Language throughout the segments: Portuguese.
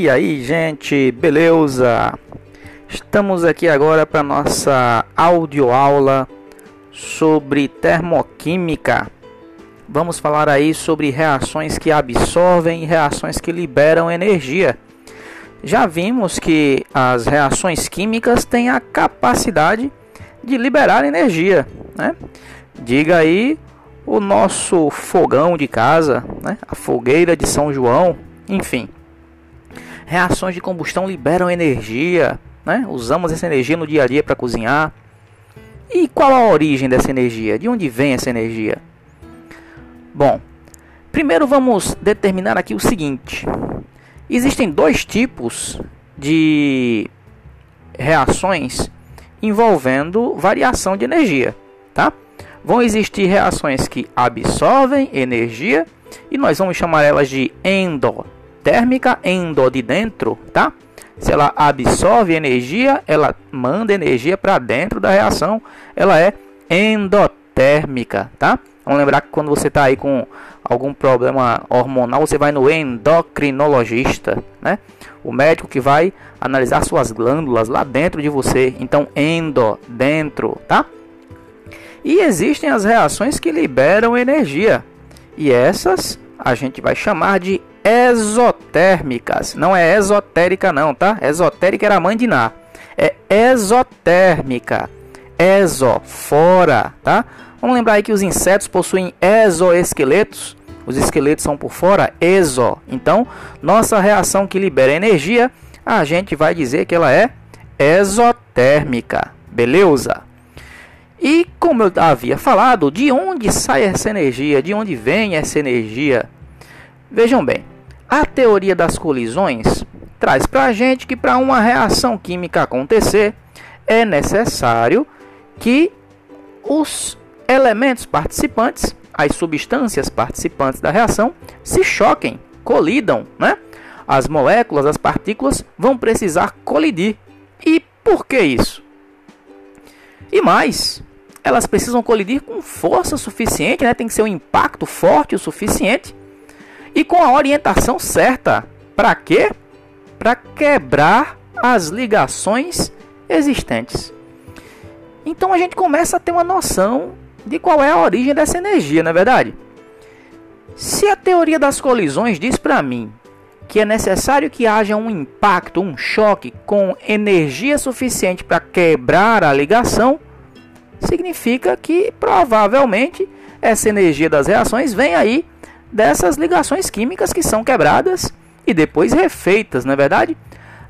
E aí, gente, beleza? Estamos aqui agora para nossa audioaula sobre termoquímica. Vamos falar aí sobre reações que absorvem e reações que liberam energia. Já vimos que as reações químicas têm a capacidade de liberar energia, né? Diga aí o nosso fogão de casa, né? a fogueira de São João, enfim. Reações de combustão liberam energia, né? Usamos essa energia no dia a dia para cozinhar. E qual a origem dessa energia? De onde vem essa energia? Bom, primeiro vamos determinar aqui o seguinte: existem dois tipos de reações envolvendo variação de energia, tá? Vão existir reações que absorvem energia e nós vamos chamar elas de endo térmica endo de dentro, tá? Se ela absorve energia, ela manda energia para dentro da reação, ela é endotérmica, tá? Vamos lembrar que quando você está aí com algum problema hormonal, você vai no endocrinologista, né? O médico que vai analisar suas glândulas lá dentro de você. Então, endo, dentro, tá? E existem as reações que liberam energia. E essas a gente vai chamar de exotérmicas. Não é esotérica não, tá? Esotérica era a mãe de Ná. É exotérmica. Exo, fora, tá? Vamos lembrar aí que os insetos possuem exoesqueletos. Os esqueletos são por fora, exo. Então, nossa reação que libera energia, a gente vai dizer que ela é exotérmica. Beleza? E como eu havia falado, de onde sai essa energia? De onde vem essa energia? Vejam bem, a teoria das colisões traz para a gente que para uma reação química acontecer é necessário que os elementos participantes, as substâncias participantes da reação, se choquem, colidam, né? As moléculas, as partículas vão precisar colidir. E por que isso? E mais, elas precisam colidir com força suficiente, né? Tem que ser um impacto forte o suficiente e com a orientação certa. Para quê? Para quebrar as ligações existentes. Então a gente começa a ter uma noção de qual é a origem dessa energia, não é verdade? Se a teoria das colisões diz para mim que é necessário que haja um impacto, um choque com energia suficiente para quebrar a ligação, significa que provavelmente essa energia das reações vem aí dessas ligações químicas que são quebradas e depois refeitas, não é verdade?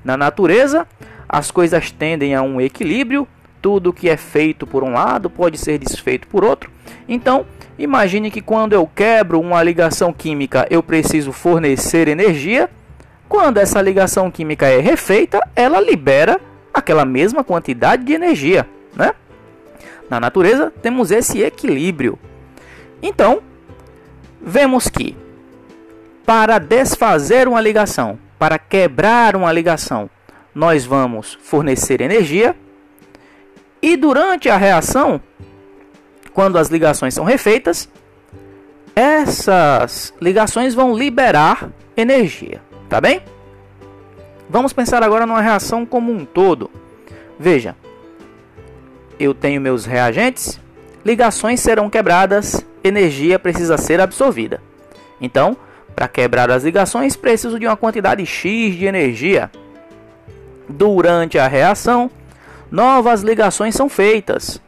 Na natureza, as coisas tendem a um equilíbrio, tudo que é feito por um lado pode ser desfeito por outro. Então, imagine que quando eu quebro uma ligação química, eu preciso fornecer energia. Quando essa ligação química é refeita, ela libera aquela mesma quantidade de energia, né? Na natureza, temos esse equilíbrio. Então, vemos que para desfazer uma ligação, para quebrar uma ligação, nós vamos fornecer energia e durante a reação, quando as ligações são refeitas, essas ligações vão liberar energia, tá bem? Vamos pensar agora numa reação como um todo. Veja, eu tenho meus reagentes, ligações serão quebradas energia precisa ser absorvida. Então, para quebrar as ligações, preciso de uma quantidade X de energia. Durante a reação, novas ligações são feitas.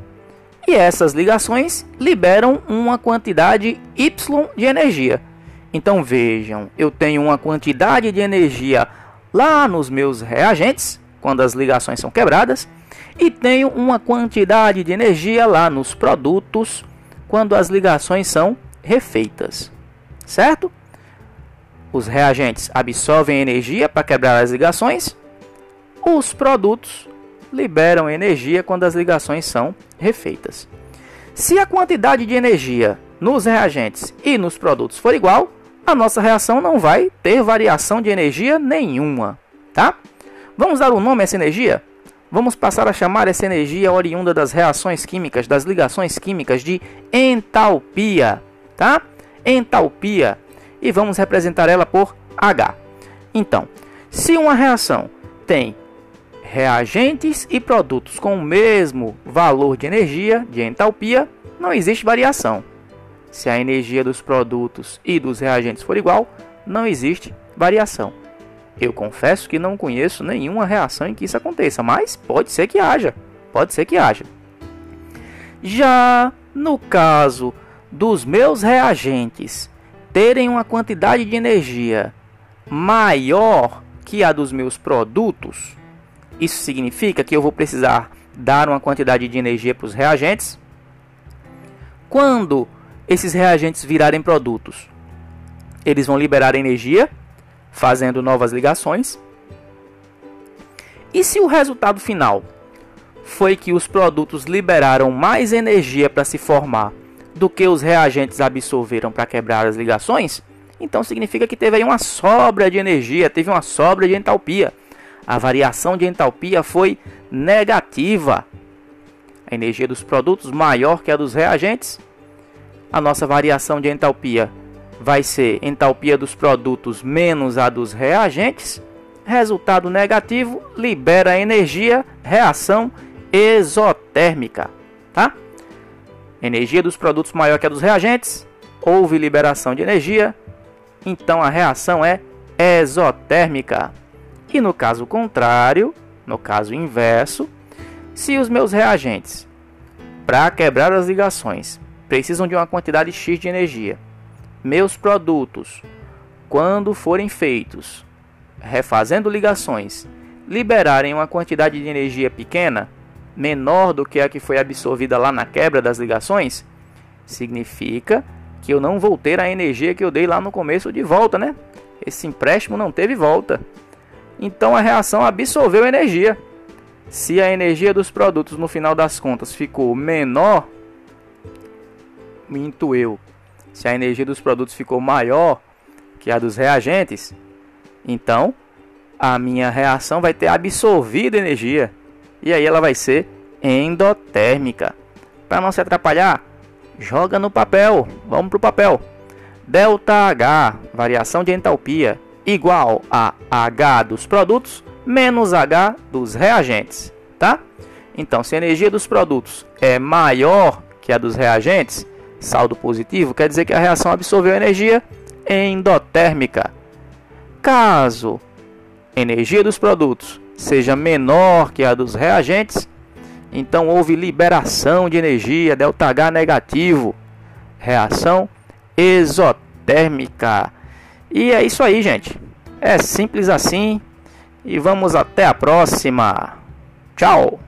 E essas ligações liberam uma quantidade Y de energia. Então vejam, eu tenho uma quantidade de energia lá nos meus reagentes, quando as ligações são quebradas, e tenho uma quantidade de energia lá nos produtos quando as ligações são refeitas, certo? Os reagentes absorvem energia para quebrar as ligações, os produtos liberam energia quando as ligações são refeitas. Se a quantidade de energia nos reagentes e nos produtos for igual, a nossa reação não vai ter variação de energia nenhuma, tá? Vamos dar um nome a essa energia? Vamos passar a chamar essa energia oriunda das reações químicas, das ligações químicas, de entalpia, tá? Entalpia. E vamos representar ela por H. Então, Se uma reação tem reagentes e produtos com o mesmo valor de energia, de entalpia, não existe variação. Se a energia dos produtos e dos reagentes for igual, não existe variação. Eu confesso que não conheço nenhuma reação em que isso aconteça, mas pode ser que haja. Pode ser que haja. Já no caso dos meus reagentes terem uma quantidade de energia maior que a dos meus produtos, isso significa que eu vou precisar dar uma quantidade de energia para os reagentes. Quando esses reagentes virarem produtos, eles vão liberar energia, fazendo novas ligações. E se o resultado final foi que os produtos liberaram mais energia para se formar do que os reagentes absorveram para quebrar as ligações, então significa que teve aí uma sobra de energia, teve uma sobra de entalpia. A variação de entalpia foi negativa. A energia dos produtos maior que a dos reagentes. A nossa variação de entalpia vai ser entalpia dos produtos menos a dos reagentes. Resultado negativo, libera energia, reação exotérmica, tá? Energia dos produtos maior que a dos reagentes, houve liberação de energia, então a reação é exotérmica. E no caso contrário, no caso inverso, se os meus reagentes, para quebrar as ligações, precisam de uma quantidade X de energia, meus produtos, quando forem feitos refazendo ligações, liberarem uma quantidade de energia pequena, menor do que a que foi absorvida lá na quebra das ligações, significa que eu não vou ter a energia que eu dei lá no começo de volta, né? Esse empréstimo não teve volta. Então a reação absorveu energia. Se a energia dos produtos no final das contas ficou menor, minto eu. Se a energia dos produtos ficou maior que a dos reagentes, então a minha reação vai ter absorvido energia e aí ela vai ser endotérmica. Para não se atrapalhar, joga no papel. Vamos para o papel. Delta H, variação de entalpia, igual a H dos produtos menos H dos reagentes, tá? Então, se a energia dos produtos é maior que a dos reagentes, saldo positivo, quer dizer que a reação absorveu energia endotérmica. Caso a energia dos produtos seja menor que a dos reagentes, então houve liberação de energia, ΔH negativo, reação exotérmica. E é isso aí, gente. É simples assim. E vamos até a próxima. Tchau!